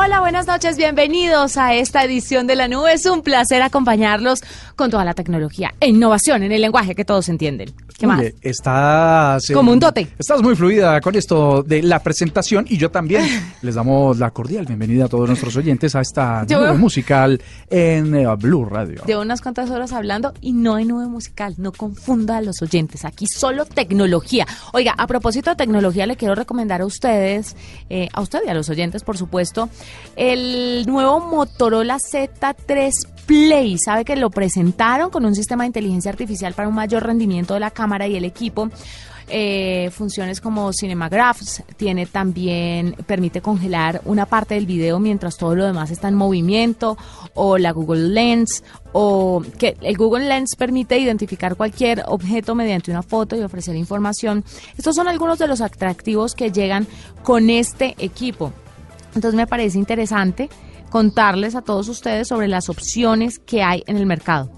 Hola, buenas noches, bienvenidos a esta edición de la nube. Es un placer acompañarlos con toda la tecnología e innovación en el lenguaje que todos entienden. ¿Qué más? Estás... Como un dote. Estás muy fluida con esto de la presentación y yo también les damos la cordial bienvenida a todos nuestros oyentes a esta Yo nube veo- musical en eh, Blue Radio. Llevo unas cuantas horas hablando y no hay nube musical. No confunda a los oyentes. Aquí solo tecnología. Oiga, a propósito de tecnología, le quiero recomendar a ustedes, eh, a usted y a los oyentes, por supuesto, el nuevo Motorola Z3 Play. Sabe que lo presentaron con un sistema de inteligencia artificial para un mayor rendimiento de la cámara y el equipo. Eh, funciones como Cinemagraphs, tiene también, permite congelar una parte del video mientras todo lo demás está en movimiento, o la Google Lens, o que el Google Lens permite identificar cualquier objeto mediante una foto y ofrecer información. Estos son algunos de los atractivos que llegan con este equipo. Entonces me parece interesante contarles a todos ustedes sobre las opciones que hay en el mercado.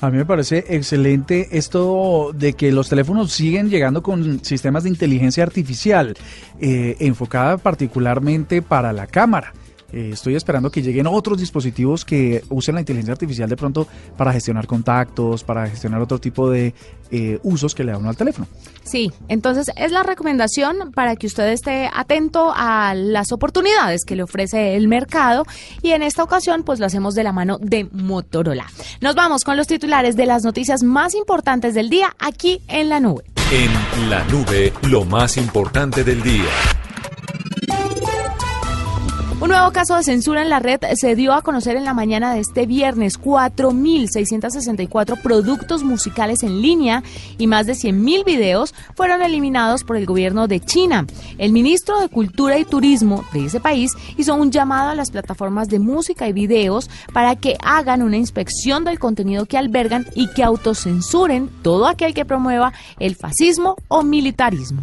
A mí me parece excelente esto de que los teléfonos siguen llegando con sistemas de inteligencia artificial, eh, enfocada particularmente para la cámara. Eh, estoy esperando que lleguen otros dispositivos que usen la inteligencia artificial de pronto para gestionar contactos, para gestionar otro tipo de eh, usos que le da uno al teléfono. Sí, entonces es la recomendación para que usted esté atento a las oportunidades que le ofrece el mercado y en esta ocasión pues lo hacemos de la mano de Motorola. Nos vamos con los titulares de las noticias más importantes del día aquí en la nube. En la nube, lo más importante del día. Un nuevo caso de censura en la red se dio a conocer en la mañana de este viernes. 4.664 productos musicales en línea y más de 100.000 videos fueron eliminados por el gobierno de China. El ministro de Cultura y Turismo de ese país hizo un llamado a las plataformas de música y videos para que hagan una inspección del contenido que albergan y que autocensuren todo aquel que promueva el fascismo o militarismo.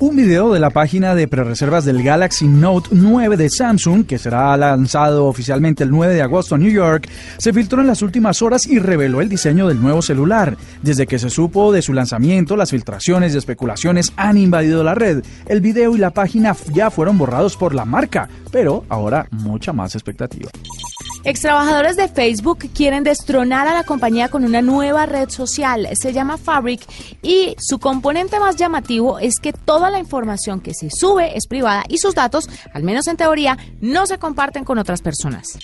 Un video de la página de prerreservas del Galaxy Note 9 de Samsung, que será lanzado oficialmente el 9 de agosto en New York, se filtró en las últimas horas y reveló el diseño del nuevo celular. Desde que se supo de su lanzamiento, las filtraciones y especulaciones han invadido la red. El video y la página ya fueron borrados por la marca, pero ahora mucha más expectativa. Extrabajadores de Facebook quieren destronar a la compañía con una nueva red social. Se llama Fabric y su componente más llamativo es que toda la información que se sube es privada y sus datos, al menos en teoría, no se comparten con otras personas.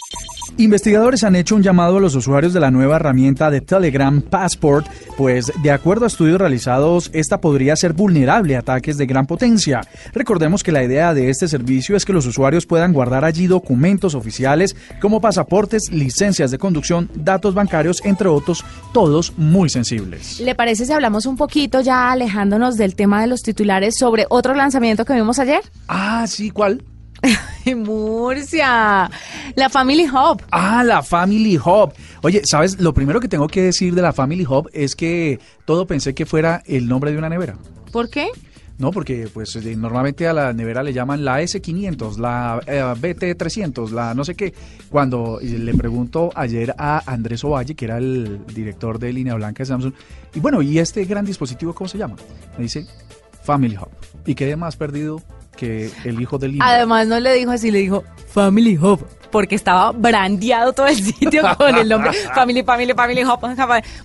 Investigadores han hecho un llamado a los usuarios de la nueva herramienta de Telegram Passport, pues de acuerdo a estudios realizados, esta podría ser vulnerable a ataques de gran potencia. Recordemos que la idea de este servicio es que los usuarios puedan guardar allí documentos oficiales como pasaportes, licencias de conducción, datos bancarios, entre otros, todos muy sensibles. ¿Le parece si hablamos un poquito ya alejándonos del tema de los titulares sobre otro lanzamiento que vimos ayer? Ah, sí, ¿cuál? Murcia, la Family Hub. Ah, la Family Hub. Oye, ¿sabes? Lo primero que tengo que decir de la Family Hub es que todo pensé que fuera el nombre de una nevera. ¿Por qué? No, porque pues eh, normalmente a la nevera le llaman la S500, la eh, BT300, la no sé qué. Cuando eh, le pregunto ayer a Andrés Ovalle, que era el director de línea blanca de Samsung, y bueno, ¿y este gran dispositivo cómo se llama? Me dice Family Hub. ¿Y qué más perdido que el hijo del libro? Además no le dijo así, le dijo Family Hub, porque estaba brandeado todo el sitio con el nombre Family, Family, Family Hub.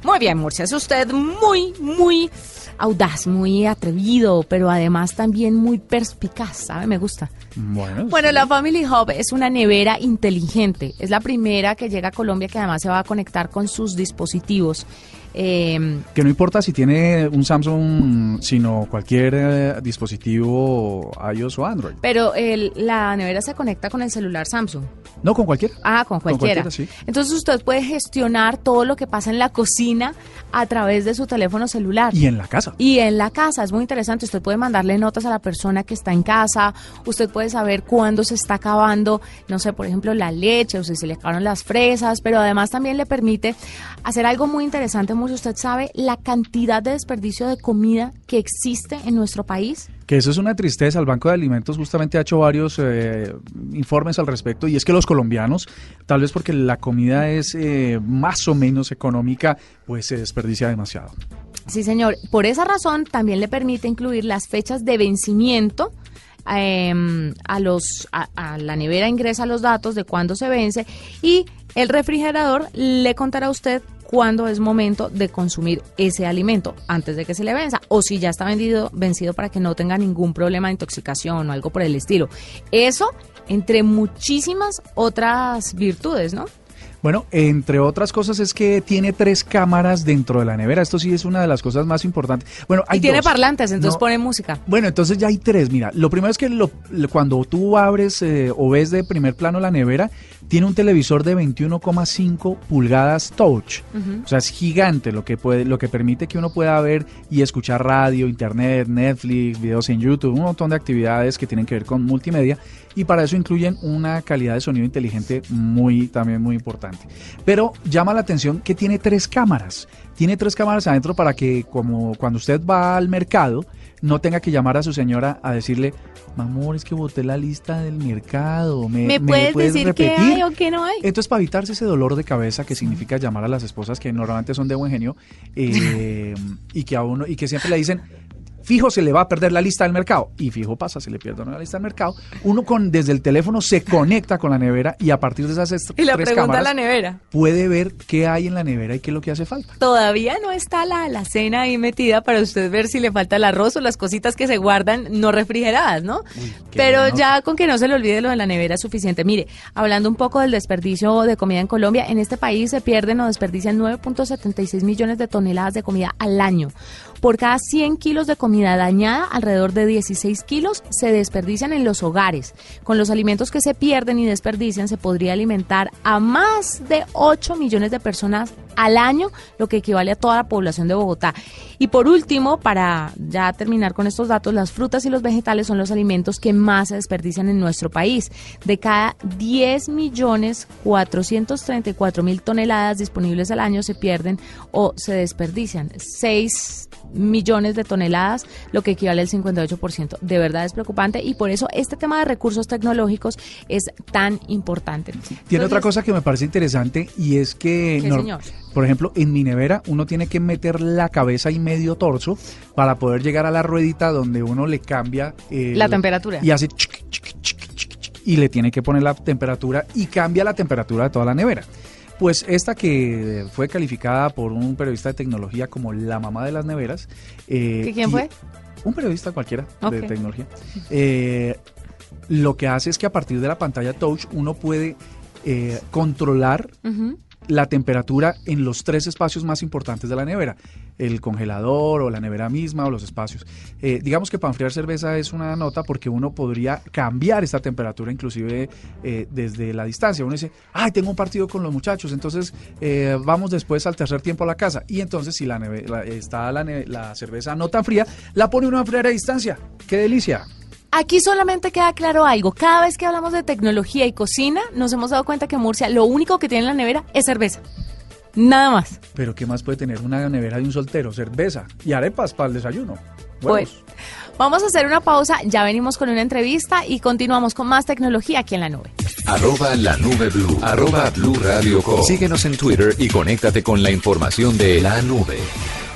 Muy bien, Murcia, es usted muy, muy audaz, muy atrevido, pero además también muy perspicaz, ¿sabe? Me gusta. Bueno, Bueno, sí. la Family Hub es una nevera inteligente. Es la primera que llega a Colombia que además se va a conectar con sus dispositivos. Eh, Que no importa si tiene un Samsung, sino cualquier eh, dispositivo iOS o Android. pero el- la nevera se conecta con el celular Samsung. No, con cualquiera. Ah, con Con cualquiera. cualquiera, sí. Entonces usted puede gestionar todo lo que pasa en la cocina a través de su teléfono celular. Y en la casa. Y en la casa es muy interesante. Usted puede mandarle notas a la persona que está en casa. Usted puede saber cuándo se está acabando, no sé, por ejemplo, la leche o si se le acabaron las fresas. Pero además también le permite hacer algo muy interesante. Mucho usted sabe la cantidad de desperdicio de comida que existe en nuestro país. Que eso es una tristeza. El Banco de Alimentos justamente ha hecho varios eh, informes al respecto y es que los colombianos, tal vez porque la comida es eh, más o menos económica, pues se desperdicia demasiado. Sí, señor. Por esa razón también le permite incluir las fechas de vencimiento. em, a los a, a la nevera ingresa los datos de cuándo se vence y el refrigerador le contará a usted cuándo es momento de consumir ese alimento antes de que se le venza o si ya está vendido vencido para que no tenga ningún problema de intoxicación o algo por el estilo. Eso entre muchísimas otras virtudes, ¿no? Bueno, entre otras cosas es que tiene tres cámaras dentro de la nevera. Esto sí es una de las cosas más importantes. Bueno, hay y tiene dos. parlantes, entonces No, pone música. Bueno, entonces ya hay tres. Mira, lo primero es que lo- lo- cuando tú abres eh, o ves de primer plano la nevera, tiene un televisor de 21,5 pulgadas touch. O sea, es gigante lo que puede, lo que permite que uno pueda ver y escuchar radio, internet, Netflix, videos en YouTube, un montón de actividades que tienen que ver con multimedia. Y para eso incluyen una calidad de sonido inteligente muy, también muy importante. Pero llama la atención que tiene tres cámaras. Tiene tres cámaras adentro para que, como cuando usted va al mercado, no tenga que llamar a su señora a decirle, amor, es que boté la lista del mercado. ¿Me, ¿Me, puedes, decir qué hay o qué no hay? entonces, para evitarse ese dolor de cabeza que significa llamar a las esposas que normalmente son de buen genio eh, y que a uno y que siempre le dicen fijo se le va a perder la lista del mercado y fijo pasa se le pierde una lista del mercado uno con desde el teléfono se conecta con la nevera y a partir de esas Y le tres pregunta a cámaras la nevera. puede ver qué hay en la nevera y qué es lo que hace falta Todavía no está la alacena ahí metida para usted ver si le falta el arroz o las cositas que se guardan no refrigeradas, ¿no? Pero bueno. ya con que no se le olvide lo de la nevera es suficiente. Mire, hablando un poco del desperdicio de comida en Colombia, en este país se pierden o desperdician 9.76 millones de toneladas de comida al año. Por cada 100 kilos de comida dañada, alrededor de 16 kilos se desperdician en los hogares. Con los alimentos que se pierden y desperdician, se podría alimentar a más de 8 millones de personas al año, lo que equivale a toda la población de Bogotá. Y por último, para ya terminar con estos datos, las frutas y los vegetales son los alimentos que más se desperdician en nuestro país. De cada 10 millones 434 mil toneladas disponibles al año se pierden o se desperdician. 6 millones de toneladas, lo que equivale al 58%. De verdad es preocupante y por eso este tema de recursos tecnológicos es tan importante. tiene otra cosa que me parece interesante y es que ¿Qué, nor- señor? Por ejemplo en mi nevera uno tiene que meter la cabeza y medio torso para poder llegar a la ruedita donde uno le cambia el- La temperatura. y hace chic, chic, chic, y le tiene que poner la temperatura y cambia la temperatura de toda la nevera. Pues esta que fue calificada por un periodista de tecnología como la mamá de las neveras. eh, ¿Que quién y- fue? Un periodista cualquiera de tecnología. Eh, lo que hace es que a partir de la pantalla touch uno puede eh, controlar. La temperatura en los tres espacios más importantes de la nevera, el congelador o la nevera misma o los espacios. Eh, digamos que para enfriar cerveza es una nota porque uno podría cambiar esta temperatura inclusive eh, desde la distancia. Uno dice, ay, tengo un partido con los muchachos, entonces eh, vamos después al tercer tiempo a la casa. Y entonces si la, neve- la- está la, neve- la cerveza no tan fría, la pone uno a enfriar a distancia. ¡Qué delicia! Aquí solamente queda claro algo. Cada vez que hablamos de tecnología y cocina, nos hemos dado cuenta que Murcia lo único que tiene en la nevera es cerveza. Nada más. Pero ¿qué más puede tener una nevera de un soltero? Cerveza y arepas para el desayuno. Bueno, Huevos. vamos a hacer una pausa. Ya venimos con una entrevista y continuamos con más tecnología aquí en la nube. Arroba la nube blue. Arroba blue radio com. Síguenos en Twitter y conéctate con la información de la nube.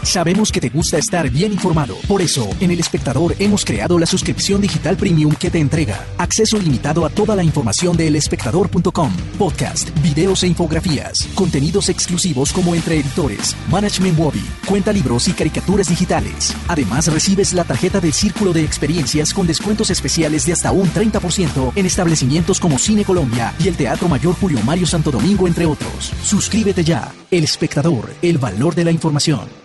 Sabemos que te gusta estar bien informado. Por eso, en El Espectador hemos creado la suscripción digital premium que te entrega acceso limitado a toda la información de elespectador.com, podcast, videos e infografías, contenidos exclusivos como entre editores, management wobby, cuenta libros y caricaturas digitales. Además, recibes la tarjeta del Círculo de Experiencias con descuentos especiales de hasta un 30% en establecimientos como Cine Colombia y el Teatro Mayor Julio Mario Santo Domingo, entre otros. Suscríbete ya. El Espectador, el valor de la información.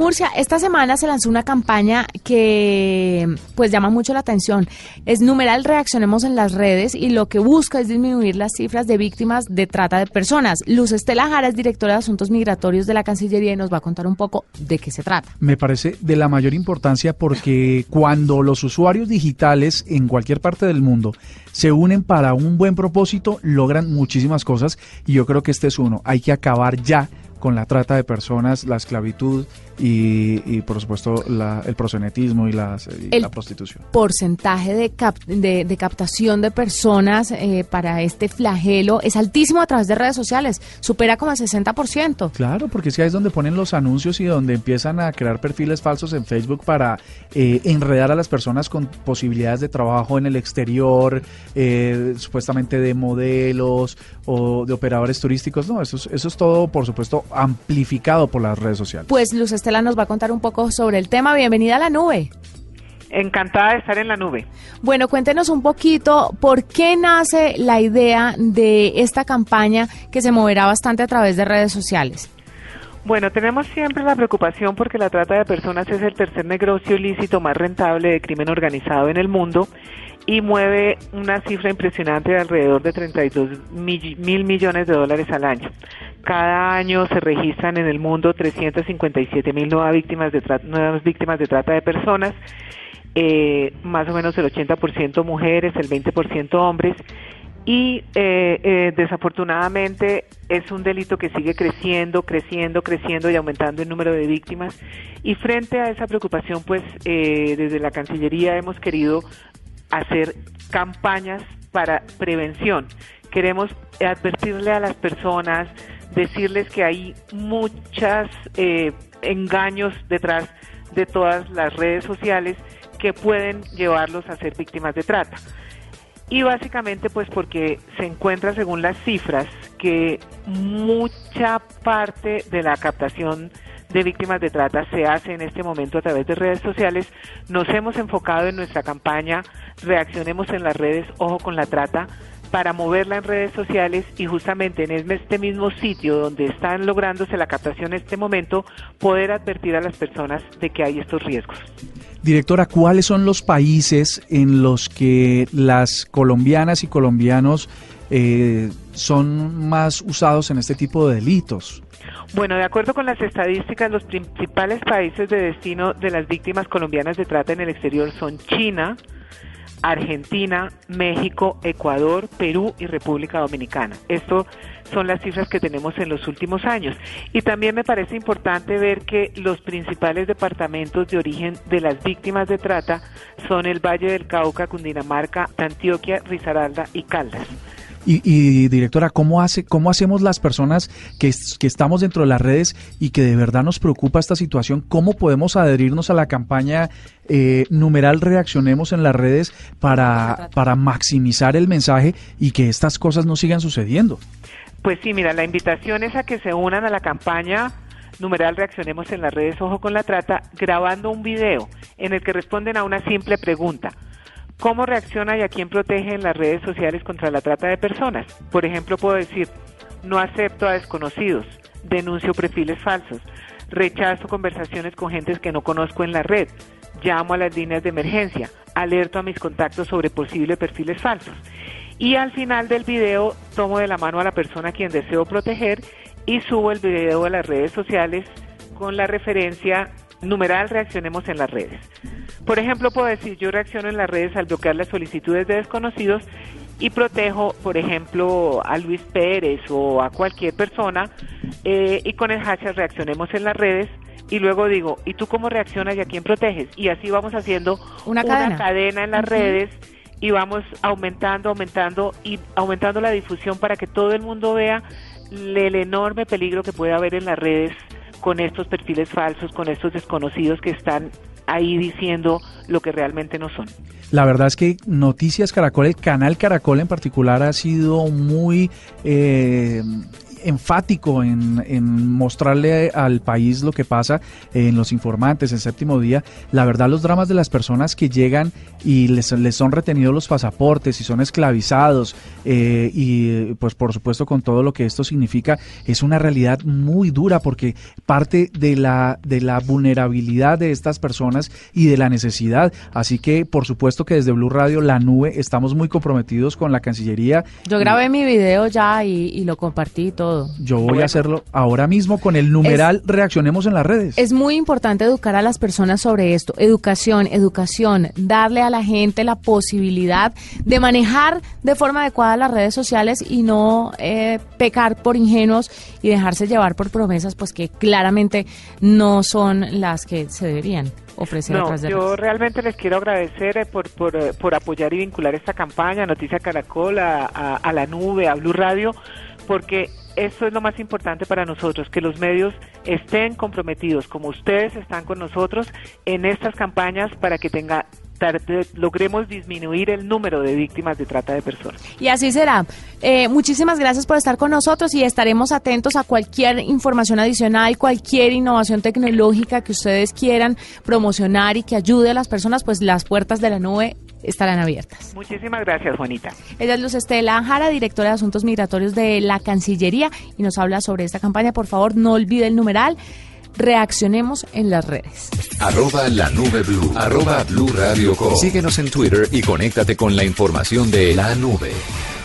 Murcia, esta semana se lanzó una campaña que pues llama mucho la atención. Es numeral Reaccionemos en las redes y lo que busca es disminuir las cifras de víctimas de trata de personas. Luz Estela Jara es directora de Asuntos Migratorios de la Cancillería y nos va a contar un poco de qué se trata. Me parece de la mayor importancia porque cuando los usuarios digitales en cualquier parte del mundo se unen para un buen propósito, logran muchísimas cosas y yo creo que este es uno. Hay que acabar ya con la trata de personas, la esclavitud y, por supuesto el prosenetismo y, la prostitución. porcentaje de, de, captación de personas eh, para este flagelo es altísimo a través de redes sociales, supera como el 60%. Claro, porque que ahí es donde ponen los anuncios y donde empiezan a crear perfiles falsos en Facebook para eh, enredar a las personas con posibilidades de trabajo en el exterior, eh, supuestamente de modelos o de operadores turísticos. No, eso es, eso es todo, por supuesto, amplificado por las redes sociales. Pues Luz Estela nos va a contar un poco sobre el tema. Bienvenida a la nube. Encantada de estar en la nube. Bueno, cuéntenos un poquito por qué nace la idea de esta campaña que se moverá bastante a través de redes sociales. Bueno, tenemos siempre la preocupación porque la trata de personas es el tercer negocio ilícito más rentable de crimen organizado en el mundo y mueve una cifra impresionante de alrededor de 32 mil millones de dólares al año. Cada año se registran en el mundo 357 mil nuevas víctimas de nuevas víctimas de trata de personas, eh, más o menos el 80% mujeres, el 20% hombres y eh, eh, desafortunadamente es un delito que sigue creciendo, creciendo, creciendo y aumentando el número de víctimas. Y frente a esa preocupación, pues desde la Cancillería hemos querido hacer campañas para prevención. Queremos advertirle a las personas, decirles que hay muchos eh, engaños detrás de todas las redes sociales que pueden llevarlos a ser víctimas de trata. Y básicamente pues porque se encuentra según las cifras que mucha parte de la captación de víctimas de trata se hace en este momento a través de redes sociales. Nos hemos enfocado en nuestra campaña Reaccionemos en las redes, ojo con la trata, para moverla en redes sociales y justamente en este mismo sitio donde están lográndose la captación en este momento, poder advertir a las personas de que hay estos riesgos. Directora, ¿cuáles son los países en los que las colombianas y colombianos eh, son más usados en este tipo de delitos? Bueno, de acuerdo con las estadísticas, los principales países de destino de las víctimas colombianas de trata en el exterior son China, Argentina, México, Ecuador, Perú y República Dominicana. Esto son las cifras que tenemos en los últimos años. Y también me parece importante ver que los principales departamentos de origen de las víctimas de trata son el Valle del Cauca, Cundinamarca, Antioquia, Risaralda y Caldas. Y, directora, ¿cómo, hace, ¿cómo hacemos las personas que, que, estamos dentro de las redes y que de verdad nos preocupa esta situación? ¿Cómo podemos adherirnos a la campaña eh, numeral Reaccionemos en las redes para, para maximizar el mensaje y que estas cosas no sigan sucediendo? Pues sí, mira, la invitación es a que se unan a la campaña numeral Reaccionemos en las redes Ojo con la Trata, grabando un video en el que responden a una simple pregunta. ¿Cómo reacciona y a quién protege en las redes sociales contra la trata de personas? Por ejemplo, puedo decir, no acepto a desconocidos, denuncio perfiles falsos, rechazo conversaciones con gentes que no conozco en la red, llamo a las líneas de emergencia, alerto a mis contactos sobre posibles perfiles falsos. Y al final del video tomo de la mano a la persona a quien deseo proteger y subo el video a las redes sociales con la referencia numeral reaccionemos en las redes. Por ejemplo, puedo decir, yo reacciono en las redes al bloquear las solicitudes de desconocidos y protejo, por ejemplo, a Luis Pérez o a cualquier persona eh, y con el hashtag reaccionemos en las redes y luego digo, ¿y tú cómo reaccionas y a quién proteges? Y así vamos haciendo una, cadena. en las redes y vamos aumentando, aumentando y aumentando la difusión para que todo el mundo vea el enorme peligro que puede haber en las redes con estos perfiles falsos, con estos desconocidos que están ahí diciendo lo que realmente no son. La verdad es que Noticias Caracol, el canal Caracol en particular, ha sido muy eh, enfático en, en, mostrarle al país lo que pasa en los informantes, en séptimo día. La verdad, los dramas de las personas que llegan y les, les son retenidos los pasaportes y son esclavizados eh, y pues por supuesto con todo lo que esto significa, es una realidad muy dura porque parte de la, de la vulnerabilidad de estas personas y de la necesidad. Así que por supuesto que desde Blue Radio, la nube, estamos muy comprometidos con la Cancillería. Yo grabé mi video ya y, y lo compartí todo yo voy a hacerlo ahora mismo con el numeral Reaccionemos en las redes. Es muy importante educar a las personas sobre esto. Educación, educación, darle a la gente la posibilidad de manejar de forma adecuada las redes sociales y no eh, pecar por ingenuos y dejarse llevar por promesas pues que claramente no son las que se deberían. Ofrecer no, yo realmente les quiero agradecer eh, por, por, eh, por, apoyar y vincular esta campaña, Noticia Caracol, a, a la nube, a Blue Radio, porque eso es lo más importante para nosotros, que los medios estén comprometidos, como ustedes están con nosotros, en estas campañas para que tenga logremos disminuir el número de víctimas de trata de personas. Y así será. Eh, muchísimas gracias por estar con nosotros y estaremos atentos a cualquier información adicional, cualquier innovación tecnológica que ustedes quieran promocionar y que ayude a las personas, pues las puertas de la nube estarán abiertas. Muchísimas gracias, Juanita. Ella es Luz Estela Jara, directora de Asuntos Migratorios de la Cancillería, y nos habla sobre esta campaña. Por favor, no olvide el numeral. Reaccionemos en las redes. Arroba la nube blue. Arroba blue radio Síguenos en Twitter y conéctate con la información de la nube.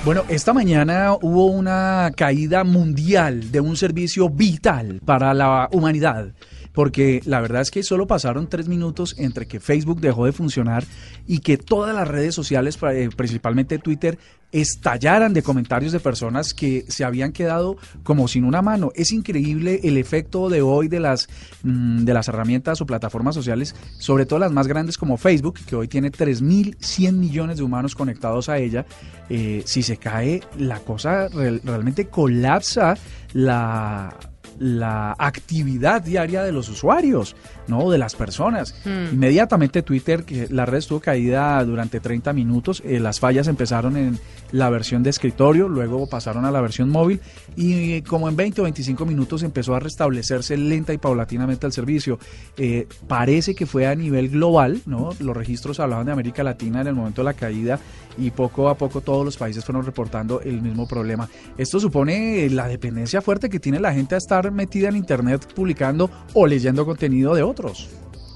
Bueno, esta mañana hubo una caída mundial de un servicio vital para la humanidad porque la verdad es que solo pasaron tres minutos entre que Facebook dejó de funcionar y que todas las redes sociales, eh, principalmente Twitter, estallaran de comentarios de personas que se habían quedado como sin una mano. Es increíble el efecto de hoy de las, mm, de las herramientas o plataformas sociales, sobre todo las más grandes como Facebook, que hoy tiene 3.100 millones de humanos conectados a ella. Eh, si se cae, la cosa realmente colapsa la la actividad diaria de los usuarios, ¿no? De las personas. Hmm. Inmediatamente Twitter, que la red estuvo caída durante 30 minutos, eh, las fallas empezaron en la versión de escritorio, luego pasaron a la versión móvil y como en 20 o 25 minutos empezó a restablecerse lenta y paulatinamente el servicio. Eh, parece que fue a nivel global, ¿no? Los registros hablaban de América Latina en el momento de la caída y poco a poco todos los países fueron reportando el mismo problema. Esto supone la dependencia fuerte que tiene la gente a estar metida en Internet publicando o leyendo contenido de otros.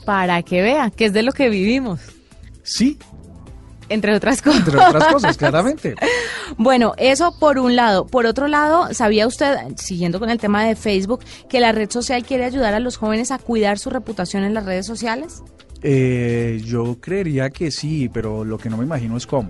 Para que vea que es de lo que vivimos. Sí, entre otras cosas. Entre otras cosas, claramente. bueno, eso por un lado. Por otro lado, ¿sabía usted, siguiendo con el tema de Facebook, que la red social quiere ayudar a los jóvenes a cuidar su reputación en las redes sociales? Eh, yo creería que sí, pero lo que no me imagino es cómo.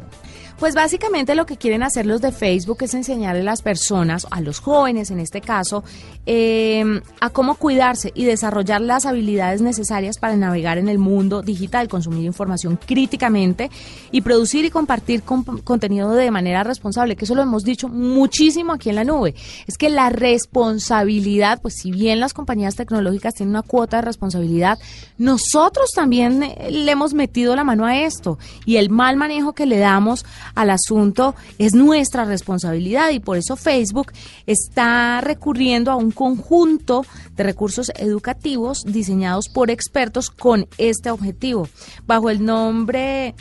Pues básicamente lo que quieren hacer los de Facebook es enseñarle a las personas, a los jóvenes en este caso, eh, a cómo cuidarse y desarrollar las habilidades necesarias para navegar en el mundo digital, consumir información críticamente y producir y compartir contenido de manera responsable, que eso lo hemos dicho muchísimo aquí en la nube. Es que la responsabilidad, pues si bien las compañías tecnológicas tienen una cuota de responsabilidad, nosotros también eh, le hemos metido la mano a esto y el mal manejo que le damos al asunto es nuestra responsabilidad y por eso Facebook está recurriendo a un conjunto de recursos educativos diseñados por expertos con este objetivo. Bajo el nombre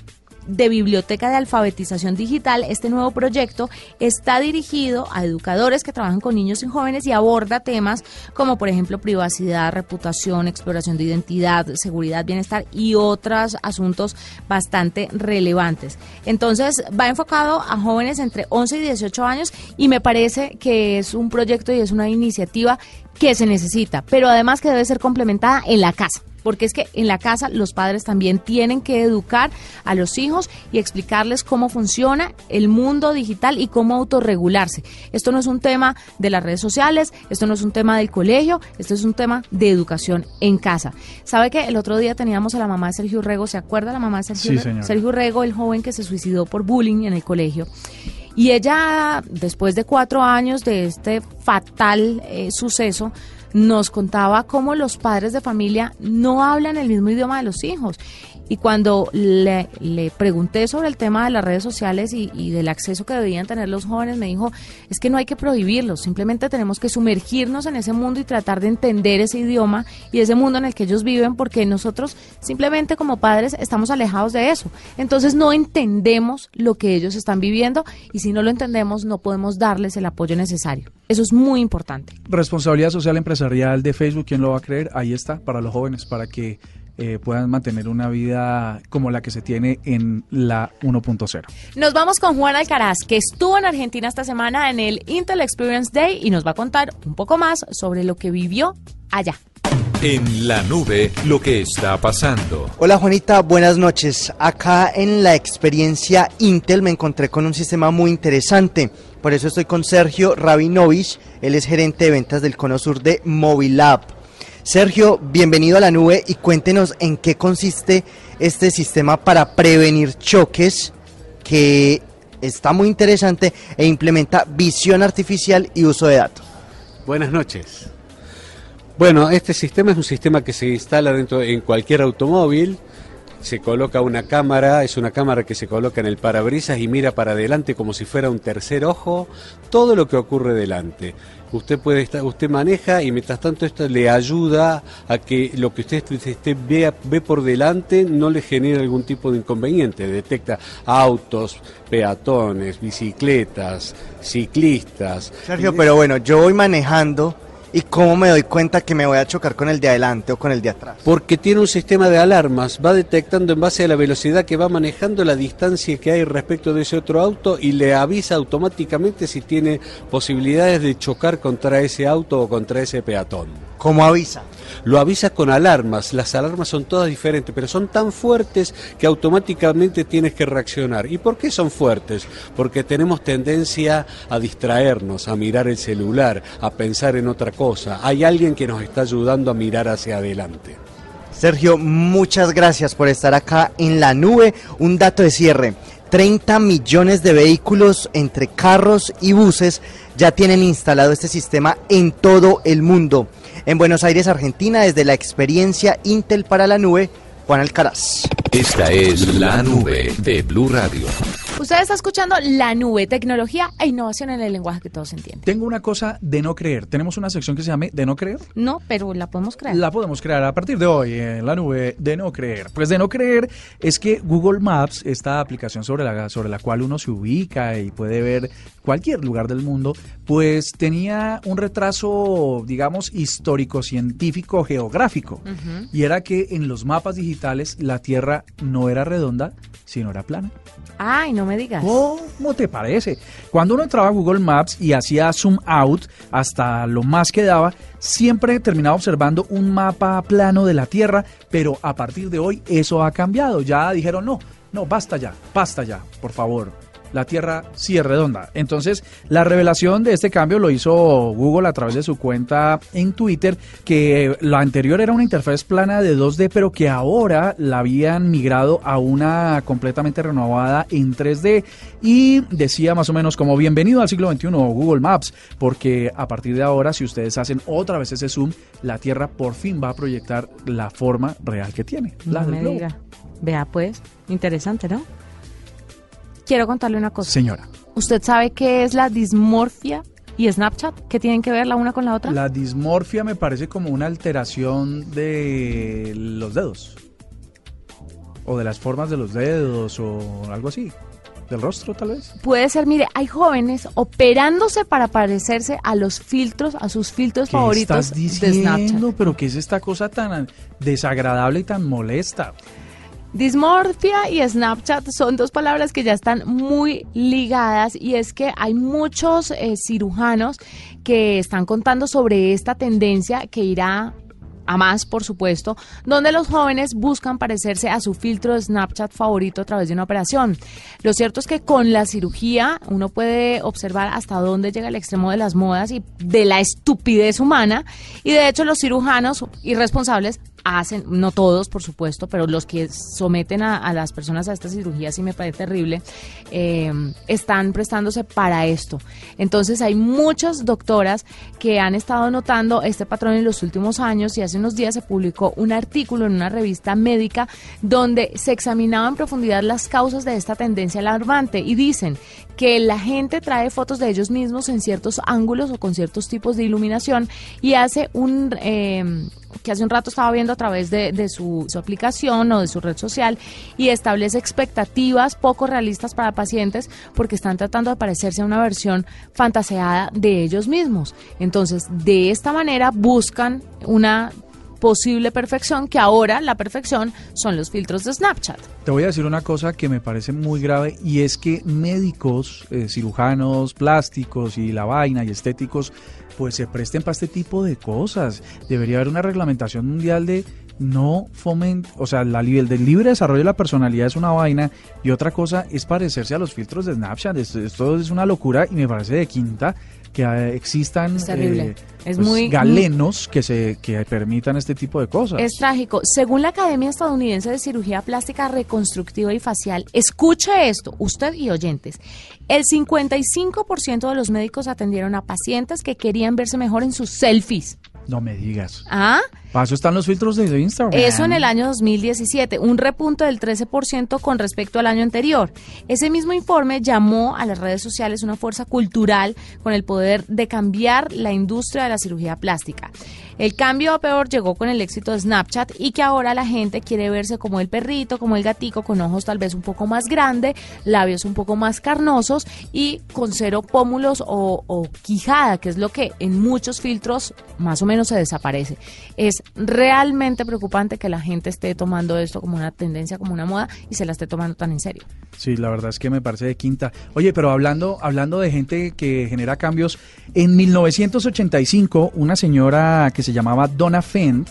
de Biblioteca de Alfabetización Digital, este nuevo proyecto está dirigido a educadores que trabajan con niños y jóvenes y aborda temas como, por ejemplo, privacidad, reputación, exploración de identidad, seguridad, bienestar y otros asuntos bastante relevantes. Entonces, va enfocado a jóvenes entre 11 y 18 años y me parece que es un proyecto y es una iniciativa que se necesita, pero además que debe ser complementada en la casa porque es que en la casa los padres también tienen que educar a los hijos y explicarles cómo funciona el mundo digital y cómo autorregularse. Esto no es un tema de las redes sociales, esto no es un tema del colegio, esto es un tema de educación en casa. ¿Sabe que el otro día teníamos a la mamá de Sergio Rego, ¿se acuerda la mamá de Sergio, sí, Sergio Rego, el joven que se suicidó por bullying en el colegio? Y ella, después de cuatro años de este fatal eh, suceso, nos contaba cómo los padres de familia no hablan el mismo idioma de los hijos. Y cuando le, le pregunté sobre el tema de las redes sociales y, y, del acceso que debían tener los jóvenes, me dijo, es que no hay que prohibirlos, simplemente tenemos que sumergirnos en ese mundo y tratar de entender ese idioma y ese mundo en el que ellos viven, porque nosotros simplemente como padres estamos alejados de eso. Entonces no entendemos lo que ellos están viviendo y si no lo entendemos no podemos darles el apoyo necesario. Eso es muy importante. Responsabilidad social empresarial de Facebook, ¿quién lo va a creer? Ahí está, para los jóvenes, para que eh, puedan mantener una vida como la que se tiene en la 1.0. Nos vamos con Juan Alcaraz, que estuvo en Argentina esta semana en el Intel Experience Day y nos va a contar un poco más sobre lo que vivió allá. En la nube, lo que está pasando. Hola Juanita, buenas noches. Acá en la experiencia Intel me encontré con un sistema muy interesante. Por eso estoy con Sergio Rabinovich, él es gerente de ventas del Cono Sur de Mobilab. Sergio, bienvenido a la nube y cuéntenos en qué consiste este sistema para prevenir choques que está muy interesante e implementa visión artificial y uso de datos. Buenas noches. Bueno, este sistema es un sistema que se instala dentro en cualquier automóvil. Se coloca una cámara, es una cámara que se coloca en el parabrisas y mira para adelante como si fuera un tercer ojo todo lo que ocurre delante. Usted puede estar, usted maneja y mientras tanto esto le ayuda a que lo que usted, vea, ve por delante no le genere algún tipo de inconveniente. Detecta autos, peatones, bicicletas, ciclistas. Sergio, pero bueno, yo voy manejando ¿Y cómo me doy cuenta que me voy a chocar con el de adelante o con el de atrás? Porque tiene un sistema de alarmas, va detectando en base a la velocidad que va manejando la distancia que hay respecto de ese otro auto y le avisa automáticamente si tiene posibilidades de chocar contra ese auto o contra ese peatón. ¿Cómo avisa? Lo avisa con alarmas, las alarmas son todas diferentes, pero son tan fuertes que automáticamente tienes que reaccionar. ¿Y por qué son fuertes? Porque tenemos tendencia a distraernos, a mirar el celular, a pensar en otra cosa. Hay alguien que nos está ayudando a mirar hacia adelante. Sergio, muchas gracias por estar acá en la nube. Un dato de cierre. 30 millones de vehículos entre carros y buses ya tienen instalado este sistema en todo el mundo. En Buenos Aires, Argentina, desde la experiencia Intel para la nube, Juan Alcaraz. Esta es la nube de Blue Radio. Usted está escuchando La Nube, tecnología e innovación en el lenguaje que todos entienden. Tengo una cosa de no creer. Tenemos una sección que se llama de no creer. No, pero la podemos crear. La podemos crear a partir de hoy en La Nube de no creer. Pues de no creer es que Google Maps, esta aplicación sobre la, sobre la cual uno se ubica y puede ver cualquier lugar del mundo, pues tenía un retraso, digamos, histórico-científico geográfico. Uh -huh. Y era que en los mapas digitales la Tierra no era redonda, sino era plana. Ay, no me digas. ¿Cómo te parece? Cuando uno entraba a Google Maps y hacía zoom out hasta lo más que daba, siempre terminaba observando un mapa plano de la Tierra, pero a partir de hoy eso ha cambiado. Ya dijeron, no, no, basta ya, basta ya, por favor la Tierra sí es redonda. Entonces, la revelación de este cambio lo hizo Google a través de su cuenta en Twitter, que la anterior era una interfaz plana de 2D, pero que ahora la habían migrado a una completamente renovada en 3D. Y decía más o menos como bienvenido al siglo XXI Google Maps, porque a partir de ahora, si ustedes hacen otra vez ese zoom, la Tierra por fin va a proyectar la forma real que tiene. La no me globo. diga. Vea pues, interesante, ¿no? Quiero contarle una cosa. Señora. ¿Usted sabe qué es la dismorfia y Snapchat? ¿Qué tienen que ver la una con la otra? La dismorfia me parece como una alteración de los dedos. O de las formas de los dedos o algo así. ¿Del rostro tal vez? Puede ser, mire, hay jóvenes operándose para parecerse a los filtros, a sus filtros ¿Qué favoritos estás diciendo? de Snapchat. ¿Pero qué es esta cosa tan desagradable y tan molesta? Dismorfia y Snapchat son dos palabras que ya están muy ligadas y es que hay muchos eh, cirujanos que están contando sobre esta tendencia que irá a más, por supuesto, donde los jóvenes buscan parecerse a su filtro de Snapchat favorito a través de una operación. Lo cierto es que con la cirugía uno puede observar hasta dónde llega el extremo de las modas y de la estupidez humana y de hecho los cirujanos irresponsables hacen, no todos por supuesto, pero los que someten a, las personas a esta cirugía, sí me parece terrible, eh, están prestándose para esto. Entonces hay muchas doctoras que han estado notando este patrón en los últimos años y hace unos días se publicó un artículo en una revista médica donde se examinaba en profundidad las causas de esta tendencia alarmante y dicen que la gente trae fotos de ellos mismos en ciertos ángulos o con ciertos tipos de iluminación y hace un... Eh, que hace un rato estaba viendo a través de, su, aplicación o de su red social y establece expectativas poco realistas para pacientes porque están tratando de parecerse a una versión fantaseada de ellos mismos. Entonces, de esta manera buscan una posible perfección, que ahora la perfección son los filtros de Snapchat. Te voy a decir una cosa que me parece muy grave y es que médicos, eh, cirujanos plásticos y la vaina y estéticos pues se presten para este tipo de cosas. Debería haber una reglamentación mundial de no foment, o sea, la, el del libre desarrollo de la personalidad es una vaina y otra cosa es parecerse a los filtros de Snapchat. Esto, es una locura y me parece de quinta que eh, existan eh, es pues, muy, galenos que se que permitan este tipo de cosas. Es trágico. Según la Academia Estadounidense de Cirugía Plástica Reconstructiva y Facial, escuche esto, usted y oyentes. El 55% de los médicos atendieron a pacientes que querían verse mejor en sus selfies. No me digas. ¿Ah? Paso están los filtros de Instagram. Eso en el año 2017, un repunto del 13% con respecto al año anterior. Ese mismo informe llamó a las redes sociales una fuerza cultural con el poder de cambiar la industria de la cirugía plástica. El cambio a peor llegó con el éxito de Snapchat y que ahora la gente quiere verse como el perrito, como el gatico, con ojos tal vez un poco más grande, labios un poco más carnosos y con cero pómulos o, quijada, que es lo que en muchos filtros más o menos se desaparece. Es realmente preocupante que la gente esté tomando esto como una tendencia, como una moda y se la esté tomando tan en serio. Sí, la verdad es que me parece de quinta. Oye, pero hablando, hablando de gente que genera cambios, en 1985 una señora que se llamaba Donna Fent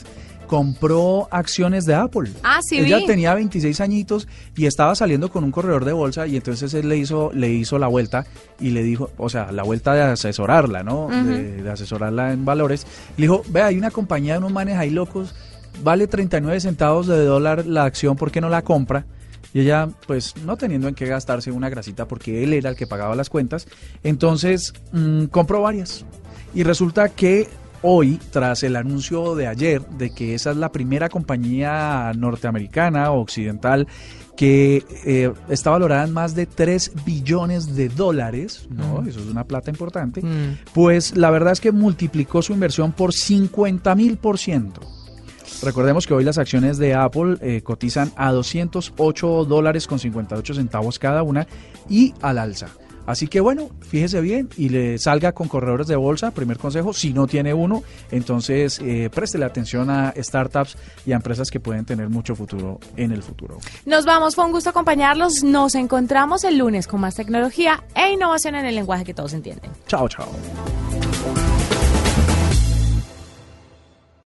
compró acciones de Apple. Ah, sí. Ella tenía 26 añitos y estaba saliendo con un corredor de bolsa y entonces él le hizo, le hizo la vuelta y le dijo, o sea, la vuelta de asesorarla, ¿no? de, asesorarla en valores. Le dijo, ve, hay una compañía de unos manes ahí locos, vale 39 centavos de dólar la acción, ¿por qué no la compra? Y ella, pues, no teniendo en qué gastarse una grasita porque él era el que pagaba las cuentas, entonces mm, compró varias. Y resulta que hoy, tras el anuncio de ayer de que esa es la primera compañía norteamericana o occidental que eh, está valorada en más de 3 billones de dólares, ¿no? Mm. Eso es una plata importante. Mm. Pues la verdad es que multiplicó su inversión por 50 mil por ciento. Recordemos que hoy las acciones de Apple eh, cotizan a 208 dólares con 58 centavos cada una y al alza. Así que bueno, fíjese bien y le salga con corredores de bolsa, primer consejo, si no tiene uno, entonces eh, préstele atención a startups y a empresas que pueden tener mucho futuro en el futuro. Nos vamos, fue un gusto acompañarlos, nos encontramos el lunes con más tecnología e innovación en el lenguaje que todos entienden. Chao, chao.